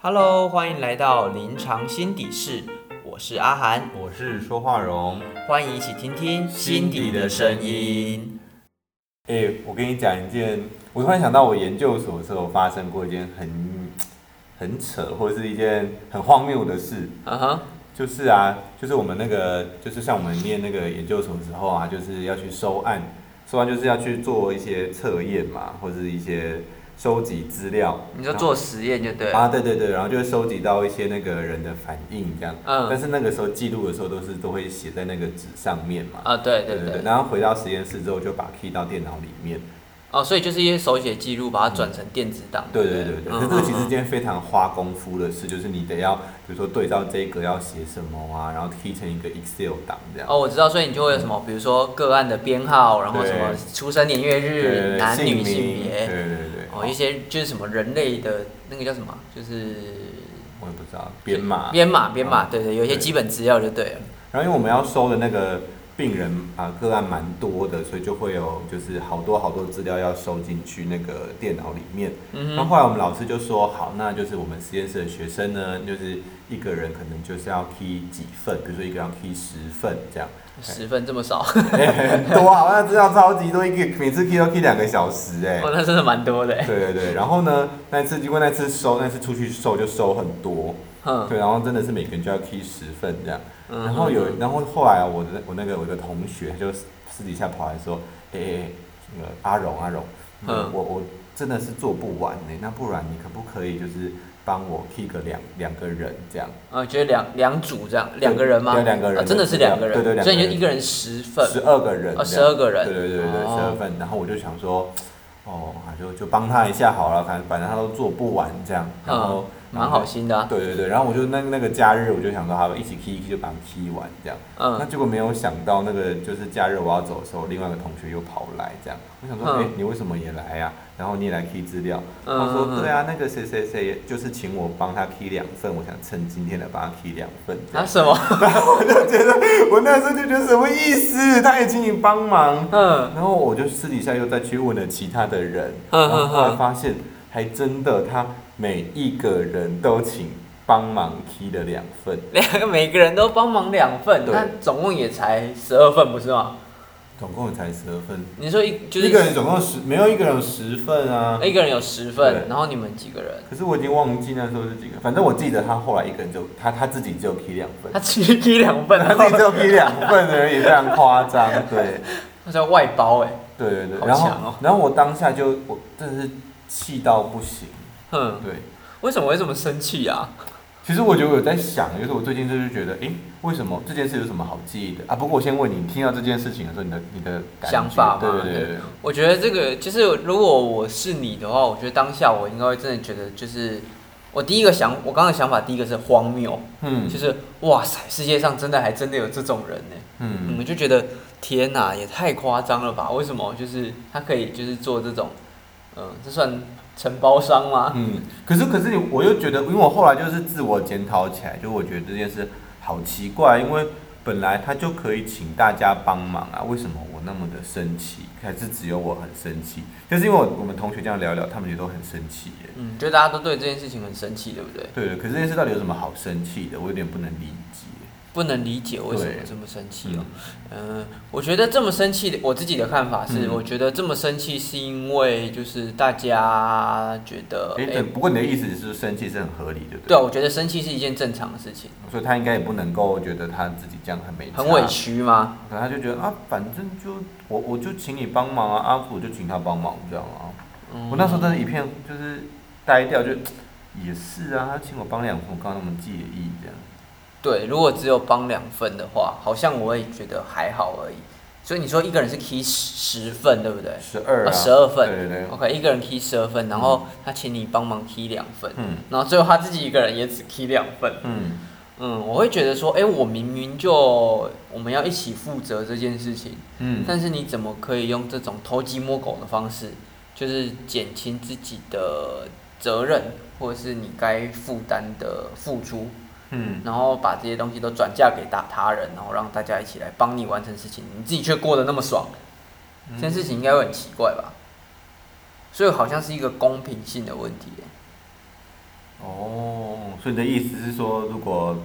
Hello，欢迎来到临床心底室，我是阿涵，我是说话荣。欢迎一起听听心底的声音。哎、我跟你讲一件，我突然想到我研究所的时候发生过一件很很扯，或者是一件很荒谬的事。嗯哼，就是啊，就是我们那个，就是像我们念那个研究所的时候啊，就是要去收案，收案就是要去做一些测验嘛，或者是一些收集资料。你就做实验就对了。啊，对对对，然后就会收集到一些那个人的反应这样。嗯但是那个时候记录的时候都是都会写在那个纸上面嘛。啊，对对对对。然后回到实验室之后就把 key 到电脑里面。哦，所以就是一些手写记录，把它转成电子档。对不对对对，嗯可是这个其实是嗯件非常花功夫的事，就是你得要，比如说对照这个要写什么啊，然后 key 成一个 Excel 档这样。哦，我知道，所以你就会有什么，比如说个案的编号，然后什么出生年月日、对，男女姓性别，对，对对。哦，一些就是什么人类的那个叫什么，就是我也不知道编码。编码编码，嗯对对，有一些基本资料就对了。然后因为我们要收的那个病人啊个案蛮多的，所以就会有就是好多好多资料要收进去那个电脑里面。嗯哼，然后后来我们老师就说，好，那就是我们实验室的学生呢，就是一个人可能就是要 key 几份，比如说一个人要 key 十份这样，十份这么少，很多啊，那资料超级多，一个每次 key 都 key 两个小时哎、哦，那真的蛮多的。对对对，然后呢，那次因为那次收，那次出去收就收很多，嗯，对，然后真的是每个人就要 key 十份这样。嗯。然后有，然后后来啊，我的我那个我的同学就私底下跑来说，哎、欸、哎，那个阿荣阿荣，嗯。我我真的是做不完呢、那不然你可不可以就是帮我 key 个两两个人这样，啊，就是两两组这样，两个人吗？对两个人啊真的是两个人，对对两个人。所以你就一个人十份，十二个人哦这样，12个人。对对对对，哦十二份。然后我就想说，哦，啊就就帮他一下好了，反正反正他都做不完这样，然后。蛮好心的啊。对对对，然后我就那那个假日，我就想说，好，一起 key 一 key 就把它 key 完这样。那嗯，结果没有想到，那个就是假日我要走的时候，另外一个同学又跑来，这样，我想说，哎、嗯你为什么也来呀、然后你也来 key 资料，嗯他说，嗯对啊，那个谁谁谁就是请我帮他 key 两份，我想趁今天来帮他 key 两份，啊什么？我就觉得，我那时候就觉得什么意思？他也请你帮忙，嗯然后我就私底下又再去问了其他的人，嗯然后后来嗯发现，还真的他每一个人都请帮忙 key 了两份。两个每个人都帮忙两份，对那总共也才十二份，不是吗？总共才十二份，你说一就是一个人总共十，没有一个人有十份啊。一个人有十份，对然后你们几个人？可是我已经忘记那时候是几个，反正我记得他后来一个人就他他自己只有 key 两份他，只批两份，他自己只有 key 两份而已，非常夸张。对他叫外包哎，对对对，好然后强哦然后我当下就我真的是气到不行。哼，对，为什么会这么生气啊？其实我觉得我有在想，就是我最近就是觉得，哎，为什么这件事有什么好记忆的啊？不过我先问你，你听到这件事情的时候，你的你的想法嘛对对我觉得这个就是，如果我是你的话，我觉得当下我应该会真的觉得，就是我第一个想，我刚刚的想法第一个是荒谬，嗯就是哇塞，世界上真的还真的有这种人呢。嗯我就觉得天哪，也太夸张了吧？为什么就是他可以就是做这种，嗯、这算承包商吗？嗯，可是可是你，我又觉得，因为我后来就是自我检讨起来，就我觉得这件事好奇怪，因为本来他就可以请大家帮忙啊，为什么我那么的生气？还是只有我很生气？就是因为我我们同学这样聊聊，他们也都很生气耶。嗯，就大家都对这件事情很生气，对不对？对对，可是这件事到底有什么好生气的？我有点不能理解。不能理解为什么这么生气哦。嗯、我觉得这么生气的，我自己的看法是，嗯我觉得这么生气是因为就是大家觉得，哎、不过你的意思是生气是很合理，对不对？对啊，我觉得生气是一件正常的事情，所以他应该也不能够觉得他自己这样很没很委，屈吗？可能他就觉得啊，反正就我我就请你帮忙啊，阿福我就请他帮忙这样啊。嗯我那时候真的一片就是呆掉，就也是啊，他请我帮两份，我刚刚那么介意这样。对，如果只有帮两份的话，好像我也觉得还好而已。所以你说一个人是 key 十十份，对不对？十二啊，十二、哦份对对对，OK，一个人 key 十二份，然后他请你帮忙 key 两份，嗯然后最后他自己一个人也只 key 两份。嗯嗯，我会觉得说，哎、我明明就我们要一起负责这件事情，嗯，但是你怎么可以用这种偷鸡摸狗的方式，就是减轻自己的责任，或者是你该负担的付出，嗯然后把这些东西都转嫁给大他人，然后让大家一起来帮你完成事情，你自己却过得那么爽，这件事情应该会很奇怪吧？所以好像是一个公平性的问题耶。哦，所以你的意思是说，如果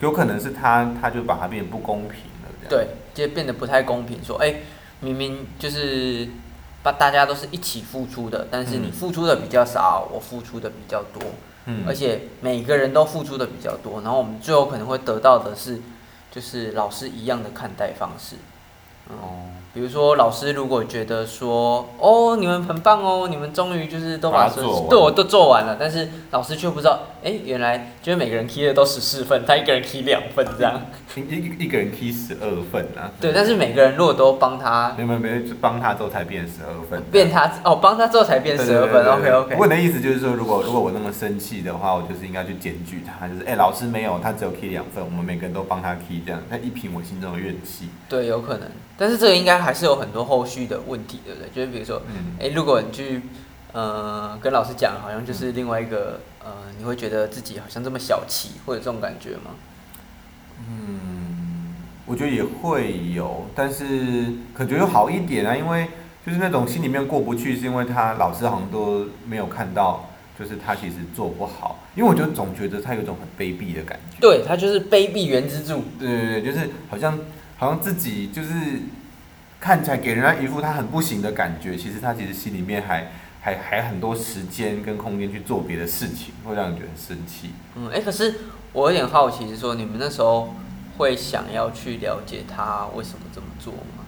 有可能是他，他就把它变得不公平了，这样。对，就变得不太公平。说，哎、明明就是把大家都是一起付出的，但是你嗯付出的比较少，我付出的比较多，嗯，而且每个人都付出的比较多，然后我们最后可能会得到的是，就是老师一样的看待方式。嗯，哦，比如说老师如果觉得说，哦，你们很棒哦，你们终于就是都把对我都做完了，但是老师却不知道，哎、原来就是每个人 key 的都十四份，他一个人 key 两份这样。一一一个人 key 十二份啊。对，但是每个人如果都帮他没有没有帮他之后才变十二份。变他哦，帮他之后才变十二份。OK OK。不过你的意思就是说，如果如果我那么生气的话，我就是应该去检举他，就是哎、老师没有，他只有 key 两份，我们每个人都帮他 key 这样，他一平我心中的怨气。对，有可能，但是这个应该还是有很多后续的问题，对不对？就是比如说，嗯，哎，如果你去呃跟老师讲，好像就是另外一个呃，你会觉得自己好像这么小气，会有这种感觉吗？嗯，我觉得也会有，但是可觉得好一点啊，因为就是那种心里面过不去，是因为他老师好像都没有看到，就是他其实做不好，因为我就总觉得他有一种很卑鄙的感觉。对他就是卑鄙原之助。对对对，就是好像好像自己就是看起来给人家一副他很不行的感觉，其实他其实心里面还还还很多时间跟空间去做别的事情，会让人觉得很生气。嗯，哎，可是我有点好奇，是说你们那时候会想要去了解他为什么这么做吗？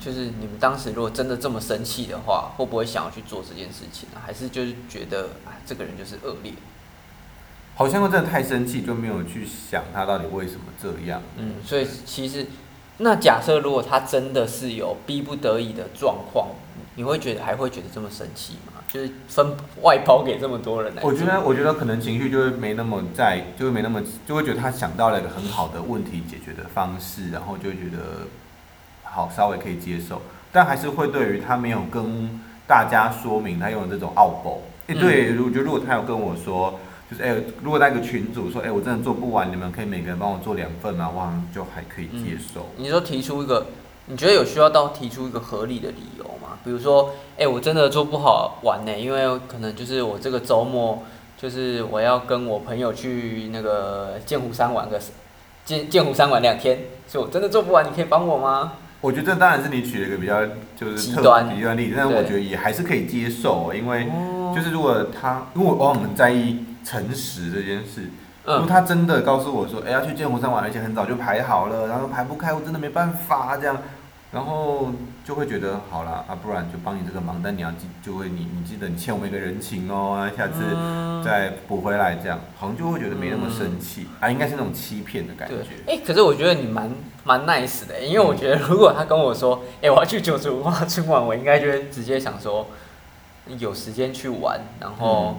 就是你们当时如果真的这么生气的话，会不会想要去做这件事情啊？还是就是觉得啊，这个人就是恶劣？好像真的太生气，就没有去想他到底为什么这样。嗯，所以其实那假设如果他真的是有逼不得已的状况，你会觉得还会觉得这么生气吗？就是分外包给这么多人来。我觉得，我觉得可能情绪就会没那么在，就会没那么，就会觉得他想到了一个很好的问题解决的方式，然后就会觉得好稍微可以接受，但还是会对于他没有跟大家说明他用的这种傲包。哎、嗯对，我觉得如果他有跟我说，就是哎、如果那个群主说，哎、我真的做不完，你们可以每个人帮我做两份吗？我好像就还可以接受。你说提出一个，你觉得有需要到提出一个合理的理由吗？比如说，哎、我真的做不好玩呢、因为可能就是我这个周末，就是我要跟我朋友去那个剑湖山玩个剑剑湖山玩两天，所以我真的做不完，你可以帮我吗？我觉得这当然是你举了一个比较就是特极端。极端例子，但是我觉得也还是可以接受，因为哦。就是如果他，因为我很在意诚实这件事，如果嗯，他真的告诉我说，哎、要去剑湖山玩，而且很早就排好了，然后排不开，我真的没办法这样，然后就会觉得好啦，啊，不然就帮你这个忙，但你要记，就会你你记得你欠我们一个人情哦，啊下次嗯。再补回来，这样好像就会觉得没那么生气、啊，应该是那种欺骗的感对，觉。哎、可是我觉得你蛮蛮 nice 的、因为我觉得如果他跟我说，哎、我要去九族文化春晚，我应该就会直接想说，有时间去玩，然后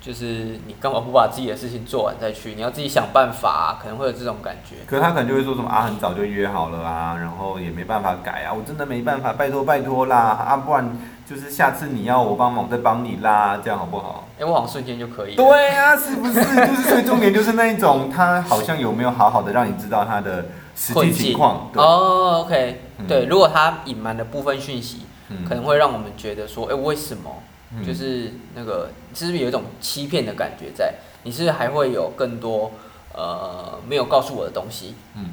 就是你干嘛不把自己的事情做完再去？你要自己想办法、可能会有这种感觉。可是他可能就会说什么啊，很早就约好了啊，然后也没办法改啊，我真的没办法，拜托拜托啦，啊，不然就是下次你要我帮忙，我再帮你啦，这样好不好？哎、我好像瞬间就可以。对啊，是不是？就是所以重点就是那一种，他好像有没有好好的让你知道他的实际情况？对，哦，OK，、嗯对，如果他隐瞒的部分讯息，嗯可能会让我们觉得说，哎、为什么？嗯就是那个，是不是有一种欺骗的感觉在？你是不是还会有更多呃没有告诉我的东西？嗯，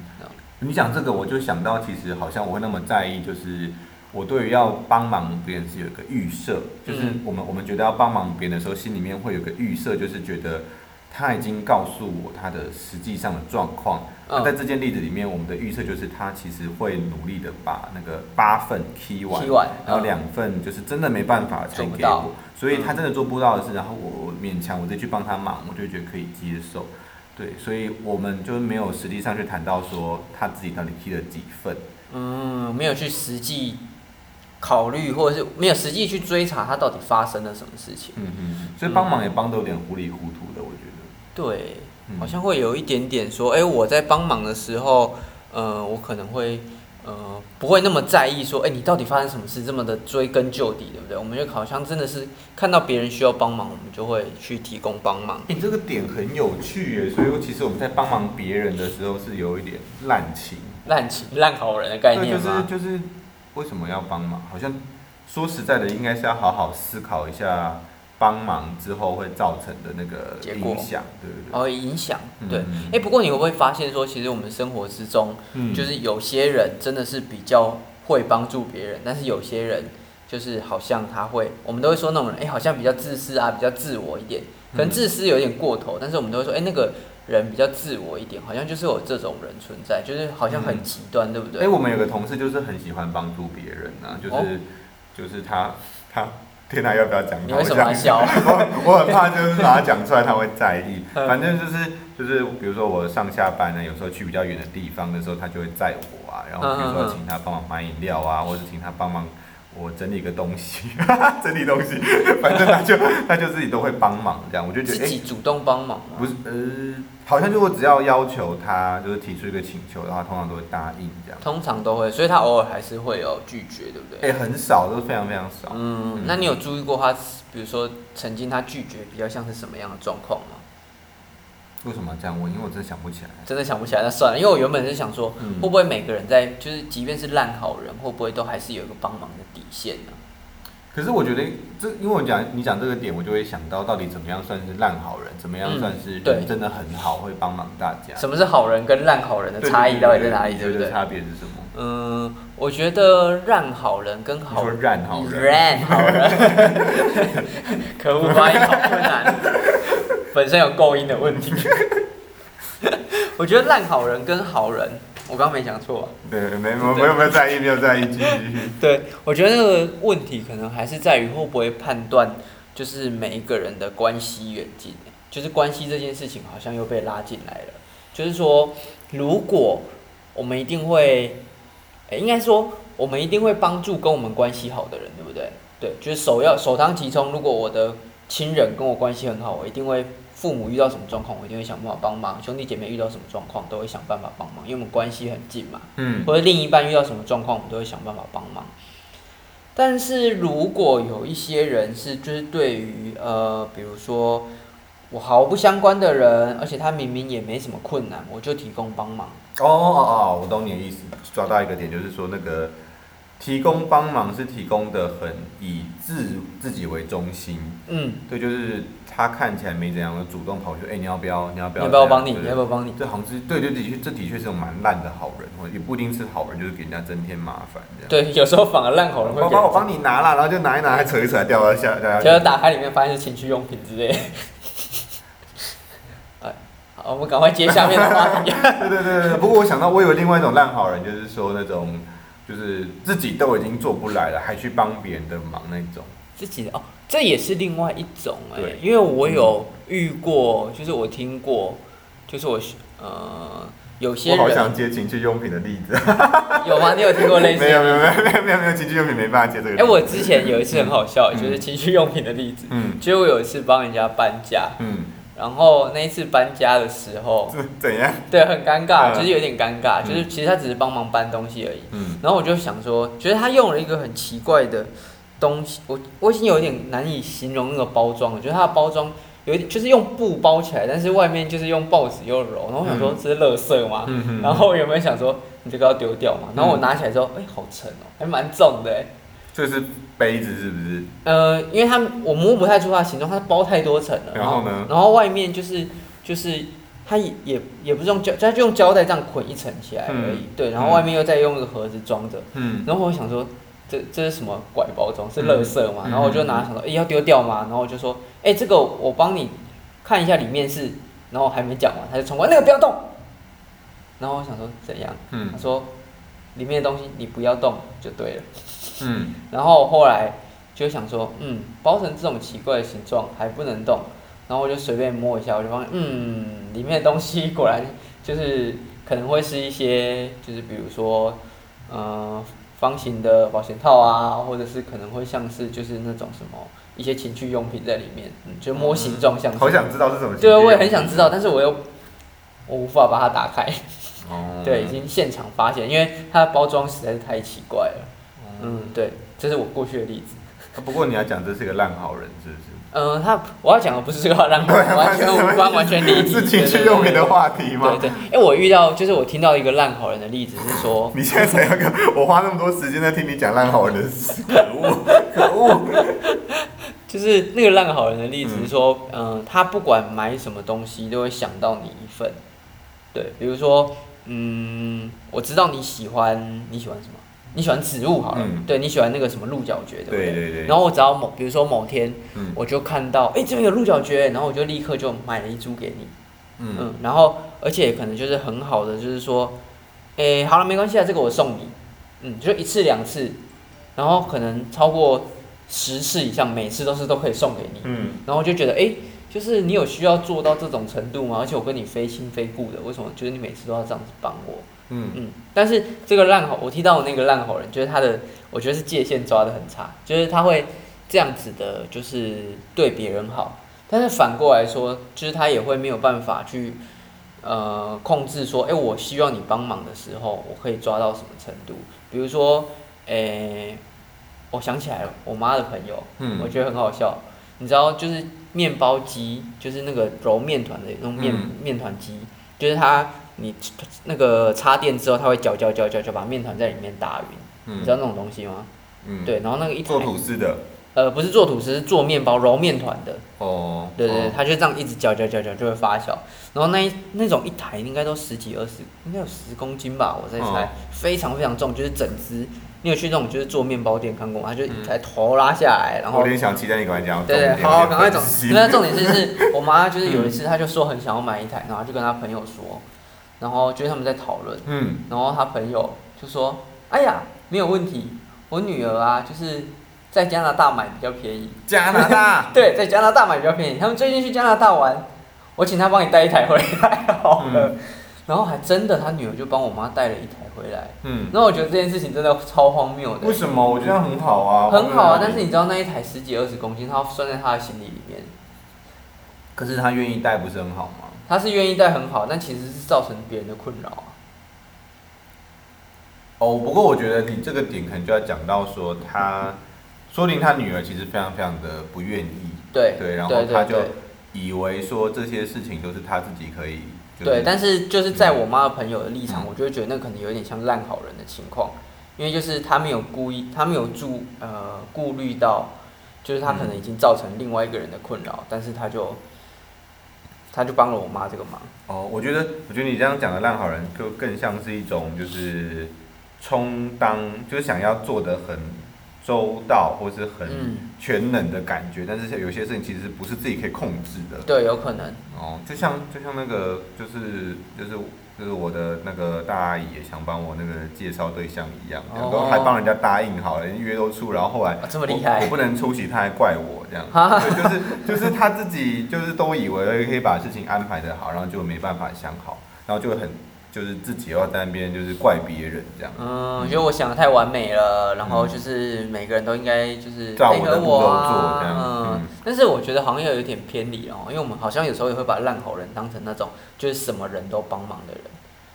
你讲这个，我就想到，其实好像我会那么在意，就是我对于要帮忙别人是有一个预设，就是嗯我们我们觉得要帮忙别人的时候，心里面会有个预设，就是觉得他已经告诉我他的实际上的状况。那嗯在这件例子里面，我们的预测就是他其实会努力的把那个八份 key 完然后两份就是真的没办法才给我，所以他真的做不到的事，然后我我勉强我再去帮他忙，我就觉得可以接受。对，所以我们就没有实际上去谈到说他自己到底 key 了几份。嗯，没有去实际考虑，或者是没有实际去追查他到底发生了什么事情。嗯嗯，所以帮忙也帮得有点糊里糊涂的，我觉得。对，嗯好像会有一点点说，哎、我在帮忙的时候，呃，我可能会，呃，不会那么在意说，哎、你到底发生什么事，这么的追根究底，对不对？我们就好像真的是看到别人需要帮忙，我们就会去提供帮忙。你、这个点很有趣耶，所以其实我们在帮忙别人的时候是有一点滥情。滥情滥好人的概对，就是念吗？就是为什么要帮忙？好像说实在的，应该是要好好思考一下帮忙之后会造成的那个影响，对不对？哦，影响对。嗯哎、不过你会不会发现说，其实我们生活之中，嗯就是有些人真的是比较会帮助别人，但是有些人就是好像他会，我们都会说那种人，哎、好像比较自私啊，比较自我一点，可能嗯自私有点过头，但是我们都会说，哎、那个人比较自我一点，好像就是有这种人存在，就是好像很嗯极端，对不对哎、对？我们有个同事就是很喜欢帮助别人啊，就是、哦就是他他。天哪，要不要讲？你为什么笑 我我很怕，就是把它讲出来，他会在意。嗯反正就是就是，比如说我上下班呢，有时候去比较远的地方的时候，他就会载我啊，然后比如说请他帮忙买饮料啊，或者请他帮忙我整理个东西，整理东西，反正他就他就自己都会帮忙这样，我就觉得哎、自己主动帮忙吗？不是呃，好像就我只要要求他，就是提出一个请求的话，通常都会答应这样。通常都会，所以他偶尔还是会有拒绝，对不对？哎、很少，都非常非常少。嗯，那你有注意过他，比如说曾经他拒绝比较像是什么样的状况吗？为什么要这样问？因为我真的想不起来。真的想不起来，那算了，因为我原本是想说，嗯会不会每个人在就是即便是烂好人，会不会都还是有一个帮忙的底线呢？可是我觉得这，因为我讲你讲这个点，我就会想到到底怎么样算是烂好人，怎么样嗯算是对人真的很好，会帮忙大家。什么是好人跟烂好人的差异到底在哪里，对不对？差别是什么？嗯，我觉得烂好人跟好说烂好人，烂好人，可恶，发音好困难，本身有构音的问题。我觉得烂好人跟好人，我刚刚没讲错吧？对，没没有没有没有在意，没有在意，继续。对，我觉得那个问题可能还是在于会不会判断，就是每一个人的关系远近，就是关系这件事情好像又被拉进来了。就是说，如果我们一定会，诶应该说我们一定会帮助跟我们关系好的人，对不对？对，就是首要首当其冲。如果我的亲人跟我关系很好，我一定会父母遇到什么状况，我一定会想办法帮忙；兄弟姐妹遇到什么状况，都会想办法帮忙，因为我们关系很近嘛。嗯或者另一半遇到什么状况，我们都会想办法帮忙。但是如果有一些人是就是对于呃，比如说我毫不相关的人，而且他明明也没什么困难，我就提供帮忙。哦哦哦，我懂你的意思，抓到一个点，就是说那个提供帮忙是提供的很以自自己为中心，嗯，对，就是他看起来没怎样，主动跑去，哎、你要不要？你要不要要？不要帮你？你要不要帮你？这好像是对对，的确，这的确是种蛮烂的好人，或也不一定是好人，就是给人家增添麻烦这样。对，有时候反而烂好人会帮我帮你拿啦，然后就拿一拿，还扯一扯，掉到下掉下去。结果打开里面发现是情趣用品之类的。哎，好，我们赶快接下面的话题。对对对对，不过我想到我有另外一种烂好人，就是说那种就是自己都已经做不来了，还去帮别人的忙那种。自己的哦，这也是另外一种哎、对因为我有遇过，就是我听过，就是我呃有些我好想接情趣用品的例子。有吗？你有听过类似？没有没有没有没有没有没有情趣用品没办法接这个。哎、我之前有一次很好笑，嗯就是情趣用品的例子，嗯就是我有一次帮人家搬家，嗯，然后那一次搬家的时候，这怎样？对，很尴尬，嗯就是有点尴尬，嗯就是其实他只是帮忙搬东西而已。嗯然后我就想说，觉得他用了一个很奇怪的东西，我我已经有点难以形容那个包装觉得它的包装有就是用布包起来，但是外面就是用报纸又揉。然后我想说嗯这是垃圾吗？然后我原本想说你这个要丢掉嘛，然后我拿起来之后，哎、好沉哦、还蛮重的哎。这是杯子是不是？呃，因为它我摸不太出它的形状，它包太多层了。然后呢然后外面就是就是它也也也不是用胶，它就用胶带这样捆一层起来而已。嗯对，然后外面又再用一个盒子装着。嗯然后我想说，这这是什么拐包装？是垃圾嘛？嗯然后我就拿想说，哎、要丢掉吗？然后我就说，哎、这个我帮你看一下里面是，然后还没讲完，他就冲过来，那个不要动。然后我想说怎样？嗯他嗯说里面的东西你不要动就对了。嗯然后后来就想说，嗯，包成这种奇怪的形状还不能动，然后我就随便摸一下，我就发现，嗯，里面的东西果然就是可能会是一些，就是比如说，呃，方形的保险套啊，或者是可能会像是就是那种什么一些情趣用品在里面，嗯，就摸形状像是。好想知道是什么。对，我也很想知道，但是我又我无法把它打开，哦 对，已经现场发现，因为它的包装实在是太奇怪了。嗯。嗯，对，这是我过去的例子。不过你要讲这是个烂好人，是不是？嗯，他我要讲的不是这个烂好人完全无关，完全离题。是情趣用品的话题吗？对对，哎，我遇到就是我听到一个烂好人的例子是说，你现在才要跟我花那么多时间在听你讲烂好人的事，可恶，可恶。就是那个烂好人的例子是说，嗯、他不管买什么东西都会想到你一份。对，比如说，嗯，我知道你喜欢你喜欢什么，你喜欢植物好了，嗯。对你喜欢那个什么鹿角蕨，对不对？对对然后我只要某，比如说某天，嗯。我就看到，哎、这边有鹿角蕨，然后我就立刻就买了一株给你，嗯。嗯，然后而且可能就是很好的，就是说，诶、好了，没关系啊，这个我送你，嗯，就一次两次，然后可能超过十次以上，每次都是都可以送给你，嗯。然后我就觉得，诶，就是你有需要做到这种程度吗？而且我跟你非亲非故的，为什么觉得你每次都要这样子帮我？嗯嗯，但是这个烂好，我提到的那个烂好人，就是他的，我觉得是界限抓的很差，就是他会这样子的，就是对别人好，但是反过来说，就是他也会没有办法去呃控制说，哎、我希望你帮忙的时候，我可以抓到什么程度？比如说，诶、我想起来了，我妈的朋友，嗯我觉得很好笑，你知道，就是面包机，就是那个揉面团的那种面、嗯。面团机，就是它你那个插电之后，它会搅搅搅搅搅把面团在里面打匀，你知道那种东西吗？嗯，对，然后那个一台做吐司的呃不是做吐司，是做面包揉面团的，哦，对对对，哦它就这样一直搅搅搅搅就会发酵，然后那一那种一台应该都十几二十，应该有十公斤吧，我在猜，哦非常非常重，就是整只。你有去那种就是做面包店看过吗？它就一台头拉下来，然后我有点想期待你赶快讲。对对，好，赶快走分。析那重点是是我妈就是有一次，她就说很想要买一台，然后就跟她朋友说，然后就是他们在讨论，嗯，然后她朋友就说：“哎呀，没有问题，我女儿啊，就是在加拿大买比较便宜。加拿大 对，在加拿大买比较便宜。他们最近去加拿大玩，我请他帮你带一台回来好了。嗯然后还真的，他女儿就帮我妈带了一台回来。嗯，然后我觉得这件事情真的超荒谬的为。什么？我觉得很好啊，很好啊，但是你你知道那一台十几二十公斤，他要拴在他的行李里面。可是他愿意带，不是很好吗？他是愿意带很好，但其实是造成别人的困扰啊。哦，不过我觉得你这个点可能就要讲到说他，说不定他女儿其实非常非常的不愿意，对对，然后他就以为说这些事情都是他自己可以，就是对，但是就是在我妈的朋友的立场，嗯。我就会觉得那可能有点像烂好人的情况，因为就是他没有故意，他没有注呃顾虑到，就是他可能已经造成另外一个人的困扰，但是他就他就帮了我妈这个忙。哦，我觉得，我觉得你这样讲的烂好人，就更像是一种就是充当，就是想要做的很周到，或是很嗯，全能的感觉，但是有些事情其实不是自己可以控制的。对，有可能。哦，就像就像那个，就是就是就是我的那个大阿姨也想帮我那个介绍对象一样，然后哦还帮人家答应好了，约都出，然后后来啊这么厉害我不能出席，他还怪我这样，对，就是就是他自己就是都以为可以把事情安排的好，然后就没办法想好，然后就很就是自己要在那边就是怪别人这样，嗯，我觉得我想的太完美了，然后就是每个人都应该就是照配合我我的做这样啊。嗯嗯，但是我觉得好像又有点偏离哦，因为我们好像有时候也会把烂好人当成那种就是什么人都帮忙的人，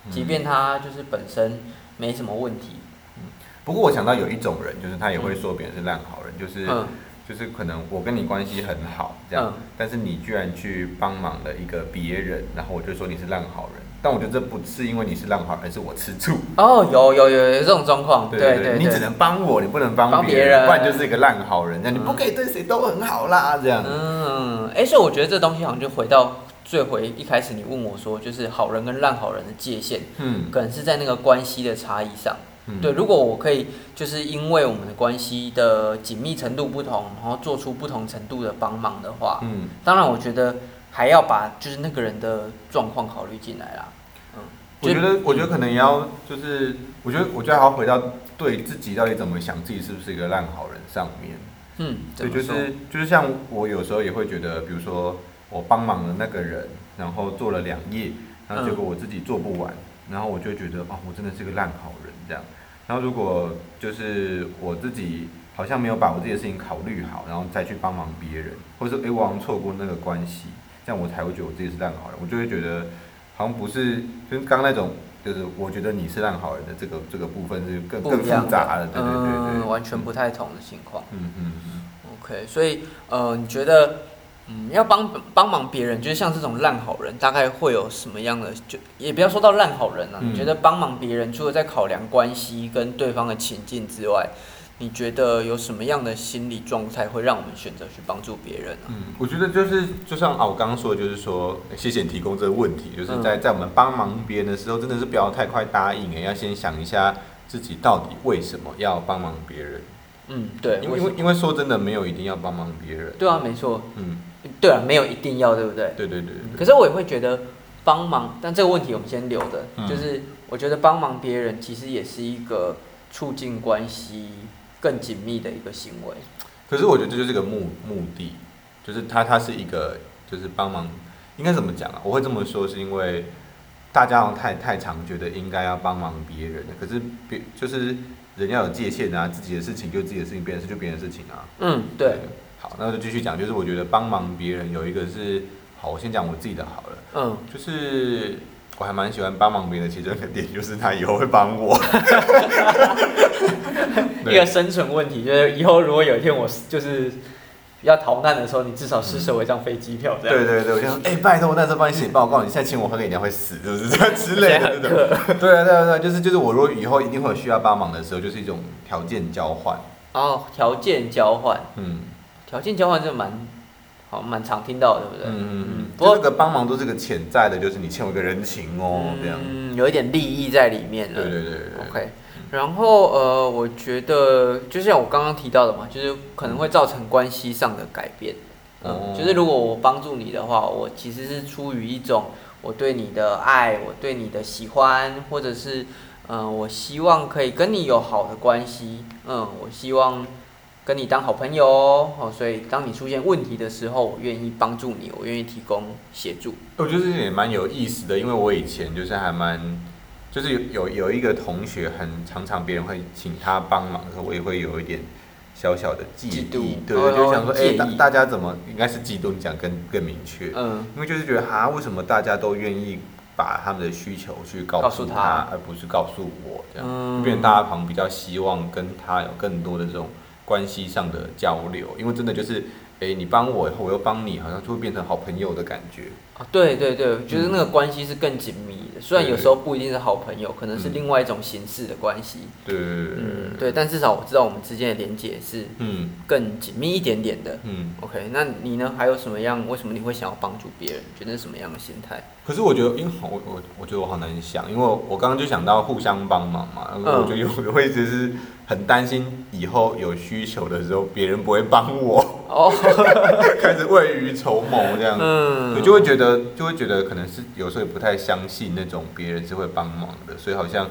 嗯即便他就是本身没什么问题。嗯不过我想到有一种人，就是他也会说别人是烂好人，就是。嗯，就是可能我跟你关系很好，这样，嗯但是你居然去帮忙了一个别人，然后我就说你是烂好人，但我觉得这不是因为你是烂好人，而是我吃醋。哦，有有有有这种状况，对对对你只能帮我，你不能帮帮别别人不然就是一个烂好人，这样你嗯不可以对谁都很好啦，这样。嗯，哎、所以我觉得这东西好像就回到最回一开始你问我说，就是好人跟烂好人的界限，嗯可能是在那个关系的差异上。嗯对，如果我可以，就是因为我们的关系的紧密程度不同，然后做出不同程度的帮忙的话，嗯，当然我觉得还要把就是那个人的状况考虑进来啦。嗯，我觉得，我觉得可能也要，就是我觉得，我觉得还要回到对自己到底怎么想，自己是不是一个烂好人上面。嗯，对，就是就是像我有时候也会觉得，比如说我帮忙了那个人，然后做了两页，然后结果我自己做不完，然后我就觉得哦，我真的是个烂好人这样。然后如果就是我自己好像没有把我自己的事情考虑好，然后再去帮忙别人，或者说诶我好像错过那个关系，这样我才会觉得我自己是烂好人，我就会觉得好像不是就是刚刚那种。就是我觉得你是烂好人的这个这个部分是更更复杂的，对对对对，嗯，完全不太同的情况。嗯嗯嗯。OK，所以呃，你觉得嗯，要帮帮忙别人，就是像这种烂好人，大概会有什么样的？就也不要说到烂好人啊，嗯你觉得帮忙别人，除了在考量关系跟对方的情境之外，你觉得有什么样的心理状态会让我们选择去帮助别人呢、嗯，我觉得就是就像啊，我刚刚说的，就是说，谢谢你提供这个问题，就是嗯在在我们帮忙别人的时候，真的是不要太快答应，哎，要先想一下自己到底为什么要帮忙别人，嗯，对，因为因为因为说真的，没有一定要帮忙别人，对啊，没错，嗯，对啊，没有一定要，对不对？对对对对。可是我也会觉得帮忙，但这个问题我们先留着，嗯。就是我觉得帮忙别人其实也是一个促进关系更紧密的一个行为。可是我觉得这就是个目目的，就是它它是一个就是帮忙，应该怎么讲啊？我会这么说是因为大家好像太太常觉得应该要帮忙别人的，可是别就是人要有界限啊，自己的事情就自己的事情，别人的事就别人的事情啊。嗯，对，好，那就继续讲，就是我觉得帮忙别人有一个是，好，我先讲我自己的好了，嗯，就是我还蛮喜欢帮忙别人的其中一个点，就是他以后会帮我。一个生存问题就是以后如果有一天我就是要逃难的时候，你至少施舍我一张飞机票，这样。对对对，我就说，哎、拜托，我那时候帮你写报告，你现在请我喝个饮料会死，是不是这样之类的这种？对啊对啊对啊，就是就是我如果以后一定会有需要帮忙的时候，就是一种条件交换。哦，条件交换，嗯条件交换就蛮好蛮常听到的，对不对？嗯嗯嗯，不过这个帮忙都是个潜在的，就是你欠我一个人情哦，这样。嗯，有一点利益在里面了。对对对。OK，然后呃，我觉得就像我刚刚提到的嘛，就是可能会造成关系上的改变。嗯，哦就是如果我帮助你的话，我其实是出于一种我对你的爱，我对你的喜欢，或者是嗯、呃我希望可以跟你有好的关系。嗯，我希望跟你当好朋友哦。哦，所以当你出现问题的时候，我愿意帮助你，我愿意提供协助。我觉得这也蛮有意思的，因为我以前就是还蛮，就是有有有一个同学很常常别人会请他帮忙的时候，我也会有一点小小的介嫉妒，对，哦就想说，哎、大大家怎么应该是嫉妒，你讲更更明确，嗯，因为就是觉得哈，为什么大家都愿意把他们的需求去告告诉他。而不是告诉我这样，变大家好像比较希望跟他有更多的这种关系上的交流，因为真的就是，哎、你帮我然后我又帮你，好像就会变成好朋友的感觉。啊，对对对，我觉得那个关系是更紧密的，虽然有时候不一定是好朋友，可能是嗯另外一种形式的关系。对对对对嗯，对，但至少我知道我们之间的连接是嗯更紧密一点点的。嗯。OK，那你呢？还有什么样？为什么你会想要帮助别人？觉得是什么样的心态？可是我觉得，因为好我我我觉得我好难想，因为我我刚刚就想到互相帮忙嘛，然后我就有我会一直是很担心以后有需求的时候别人不会帮我，哦，开始未雨绸缪这样，嗯，我就会觉得就会觉得可能是有时候也不太相信那种别人是会帮忙的，所以好像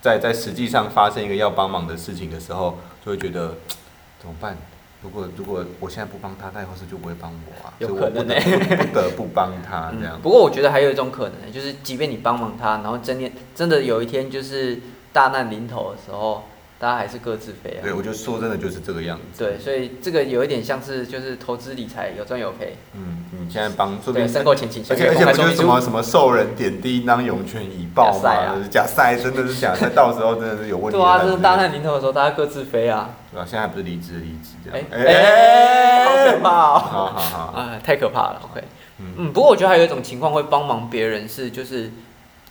在在实际上发生一个要帮忙的事情的时候，就会觉得 怎么办？如果如果我现在不帮他，他以后是就不会帮我啊，有所以我不得不不得不帮他这样嗯。不过我觉得还有一种可能，就是即便你帮忙他，然后真的真的有一天就是大难临头的时候，大家还是各自飞啊对，啊。我就说真的就是这个样子。对，所以这个有一点像是就是投资理财有赚有赔。嗯，你现在帮，说不对，定申购前请而且而且不就是什么什么？么受人点滴，当涌泉以报假赛啊嘛？假赛真的是假赛，到时候真的是有问题。对啊，这是大难临头的时候，大家各自飞啊！对啊，现在还不是离职离职这哎样。哎，好可怕哦！好好好，啊，太可怕了。OK，嗯嗯，不过我觉得还有一种情况会帮忙别人是，就是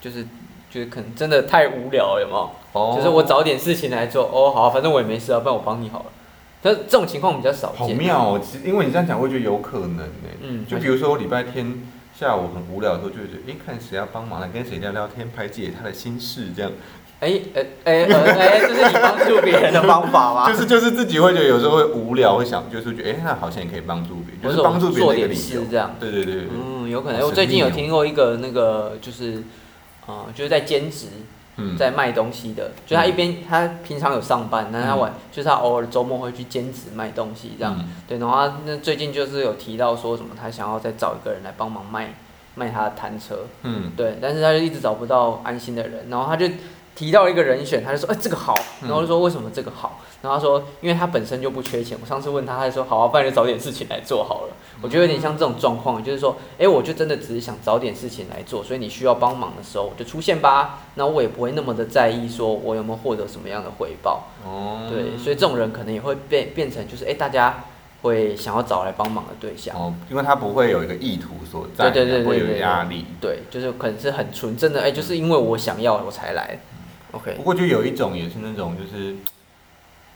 就是就是可能真的太无聊了，有没有？哦就是我找点事情来做。哦，好啊，反正我也没事啊，不然我帮你好了。但是这种情况比较少见好见。妙哦！其实因为你这样讲，我会觉得有可能呢。嗯就比如说我礼拜天下午很无聊的时候，就会觉得，哎，看谁要帮忙来跟谁聊聊天，排解他的心事，这样。哎哎哎呃 哎，这是你帮助别人的方法吗？就是就是自己会觉得有时候会无聊，会想就是觉得，哎，那好像也可以帮助别人，就是帮助别人的理由做点事。这样。对对对对。嗯，有可能。我最近有听过一个那个，就是，呃，就是在兼职，嗯。在卖东西的，就他一边他平常有上班，但他晚就是他偶尔周末会去兼职卖东西这样。嗯。对，然后他那最近就是有提到说什么，他想要再找一个人来帮忙卖卖他的摊车，嗯。对，但是他就一直找不到安心的人，然后他就提到一个人选，他就说，哎、这个好，然后就说为什么这个好？然后他说，因为他本身就不缺钱。我上次问他，他就说，好啊，不然就找点事情来做好了。我觉得有点像这种状况，就是说，哎、我就真的只是想找点事情来做，所以你需要帮忙的时候，我就出现吧。那我也不会那么的在意，说我有没有获得什么样的回报。哦，对，所以这种人可能也会变变成就是，哎、大家会想要找来帮忙的对象。哦，因为他不会有一个意图所在，对对对对不会有压力。对，就是可能是很纯真的，哎、就是因为我想要我才来。OK，不过就有一种也是那种就是，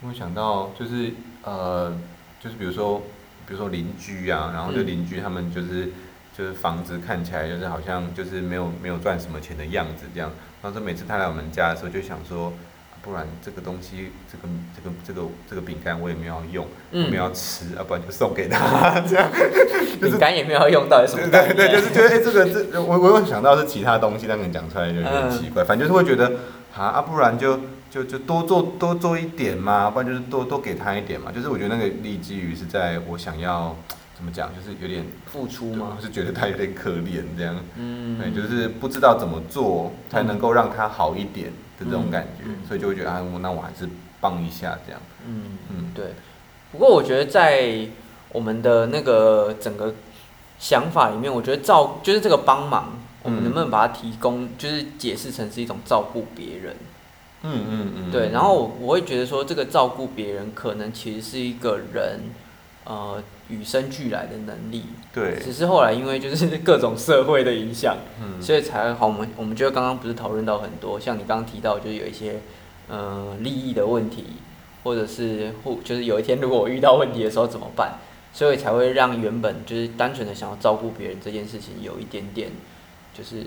我想到就是呃，就是比如说，比如说邻居啊，然后就嗯邻居他们就是就是房子看起来就是好像就是没有没有赚什么钱的样子这样。然后说每次他来我们家的时候，就想说，啊不然这个东西，这个这个这个这个饼干我也没有要用，我嗯们要吃，要不然就送给他这样。饼干也没有用到，有什么对对对，就是觉得哎、这个这我我有想到是其他东西，但可能讲出来就有点嗯奇怪。反正就是会觉得啊啊，不然就就就多做多做一点嘛，不然就是多多给他一点嘛。就是我觉得那个立基于是在我想要怎么讲，就是有点付出吗我？是觉得他有点可怜这样，嗯，对，就是不知道怎么做才能够让他好一点的这种感觉，所以就会觉得啊，我那我还是帮一下这样。嗯嗯，对。不过我觉得在我们的那个整个想法里面，我觉得照就是这个帮忙，我们嗯能不能把它提供，就是解释成是一种照顾别人？嗯嗯嗯，对，然后我我会觉得说，这个照顾别人，可能其实是一个人，呃，与生俱来的能力。对，只是后来因为就是各种社会的影响，嗯所以才会好。我们我们就刚刚不是讨论到很多，像你刚刚提到，就是有一些呃利益的问题，或者是互就是有一天如果我遇到问题的时候怎么办，所以才会让原本就是单纯的想要照顾别人这件事情有一点点就是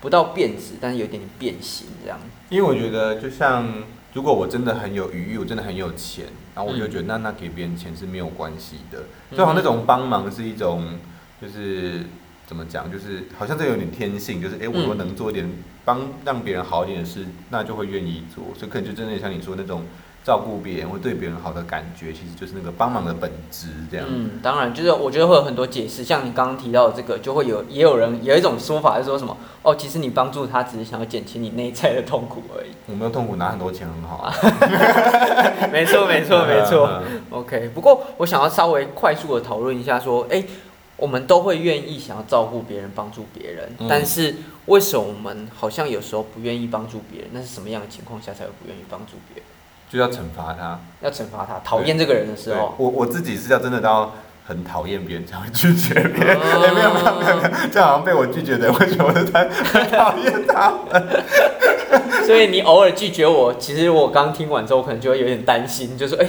不到变质，但是有一点点变形这样。因为我觉得，就像如果我真的很有余裕，我真的很有钱，然后我就觉得那那给别人钱是没有关系的，嗯。就好像那种帮忙是一种，就是怎么讲，就是好像这有点天性，就是哎、诶我如果嗯。能做一点帮让别人好一点的事，那就会愿意做，所以可能就真的像你说那种照顾别人或对别人好的感觉，其实就是那个帮忙的本质这样。嗯，当然，就是我觉得会有很多解释，像你刚刚提到的这个，就会有也有人有一种说法是说什么哦，其实你帮助他只是想要减轻你内在的痛苦而已。我没有痛苦，拿很多钱很好啊。没错，没错，没错。OK，不过我想要稍微快速的讨论一下，说，哎、我们都会愿意想要照顾别人、帮助别人，嗯但是为什么我们好像有时候不愿意帮助别人？那是什么样的情况下才会不愿意帮助别人？就要惩罚他。要惩罚他，讨厌这个人的时候，我我自己是要真的到很讨厌别人才会拒绝别人。没有没有没有没有，这样好像被我拒绝的人会觉得我是很很讨厌他们。所以你偶尔拒绝我，其实我刚听完之后，可能就会有点担心，就说，哎、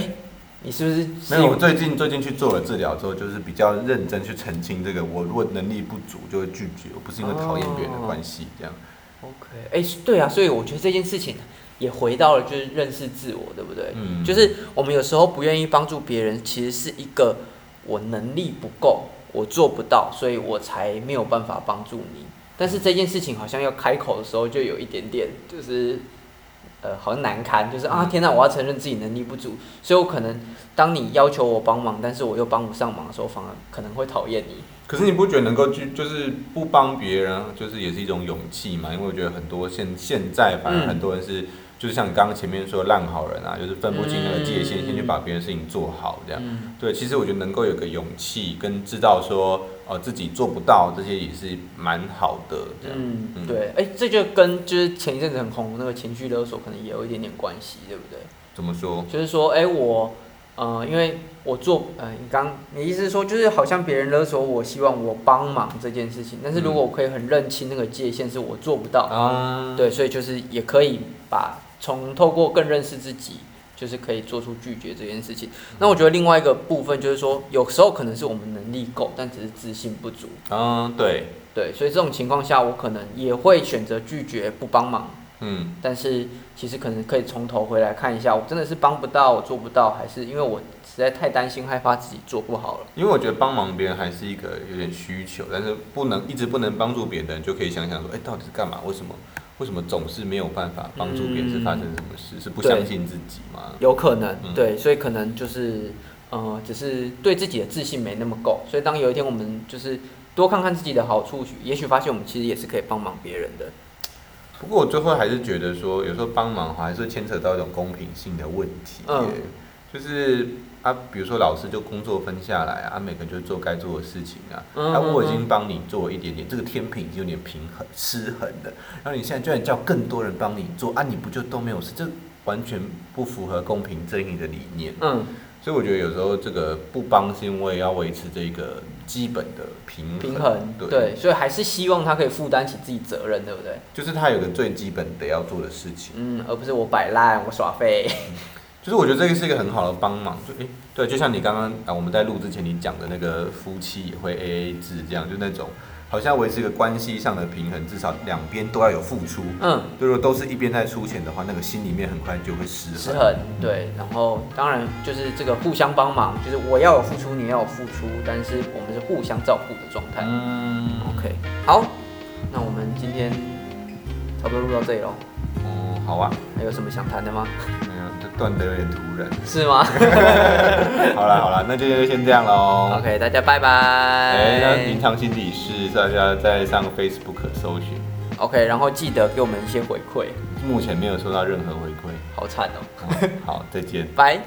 你是不是没有，我最近最近去做了治疗之后，就是比较认真去澄清这个，我如果能力不足就会拒绝，我不是因为讨厌别人的关系这样。OK，哎、对啊，所以我觉得这件事情也回到了就是认识自我，对不对？嗯，就是我们有时候不愿意帮助别人，其实是一个我能力不够，我做不到，所以我才没有办法帮助你。但是这件事情好像要开口的时候，就有一点点就是，呃，好像难堪，就是啊，嗯天哪，我要承认自己能力不足，所以我可能当你要求我帮忙，但是我又帮不上忙的时候，反而可能会讨厌你。可是你不觉得能够去就是不帮别人，就是也是一种勇气嘛？因为我觉得很多现现在反而嗯很多人是，就是像你刚刚前面说的烂好人啊，就是分不清那个界限，嗯先去把别人事情做好这样。嗯对，其实我觉得能够有个勇气跟知道说，呃，自己做不到这些也是蛮好的这样。嗯，嗯对，哎、这就跟就是前一阵子很红那个情绪勒索，可能也有一点点关系，对不对？怎么说？就是说，哎、我，呃，因为我做，呃，你刚，你意思是说，就是好像别人勒索我，希望我帮忙这件事情，但是如果我可以很认清那个界限，是我做不到，啊，对，所以就是也可以把从透过更认识自己，就是可以做出拒绝这件事情。那我觉得另外一个部分就是说，有时候可能是我们能力够，但只是自信不足，嗯，对，对，所以这种情况下，我可能也会选择拒绝不帮忙。嗯，但是其实可能可以从头回来看一下，我真的是帮不到，我做不到，还是因为我实在太担心害怕自己做不好了。因为我觉得帮忙别人还是一个有点需求，但是不能一直不能帮助别人的人，就可以想想说，哎、到底是干嘛？为什么？为什么总是没有办法帮助别人？是发生什么事？是不相信自己吗？有可能，嗯对，所以可能就是呃，只是对自己的自信没那么够，所以当有一天我们就是多看看自己的好处，也许发现我们其实也是可以帮忙别人的。不过我最后还是觉得说，有时候帮忙还是会牵扯到一种公平性的问题。嗯就是啊，比如说老师就工作分下来啊，每个人就做该做的事情啊。嗯啊，我已经嗯帮你做一点点，这个天平已经有点平衡失衡的。然后你现在居然叫更多人帮你做啊，你不就都没有事？这完全不符合公平正义的理念。嗯，所以我觉得有时候这个不帮是因为要维持这个基本的平衡。平衡，对，对，所以还是希望他可以负担起自己责任，对不对？就是他有个最基本得要做的事情。嗯，而不是我摆烂，我耍废。就是我觉得这个是一个很好的帮忙，就诶、对，就像你刚刚啊我们在录之前你讲的那个夫妻也会 A A 制这样，就那种好像维持一个关系上的平衡，至少两边都要有付出。嗯，如果都是一边在出钱的话，那个心里面很快就会失衡。失衡，对，然后当然就是这个互相帮忙，就是我要有付出，你要有付出，但是我们是互相照顾的状态。嗯，OK，好，那我们今天差不多录到这里喽，哦，好啊，还有什么想谈的吗？断的有点突然。是吗 好了好了，那就先这样喽。？OK，大家拜拜。哎、那平常心理是大家在上 Facebook 搜寻，OK，然后记得给我们一些回馈，目前没有收到任何回馈。好惨哦，好，好再见。拜。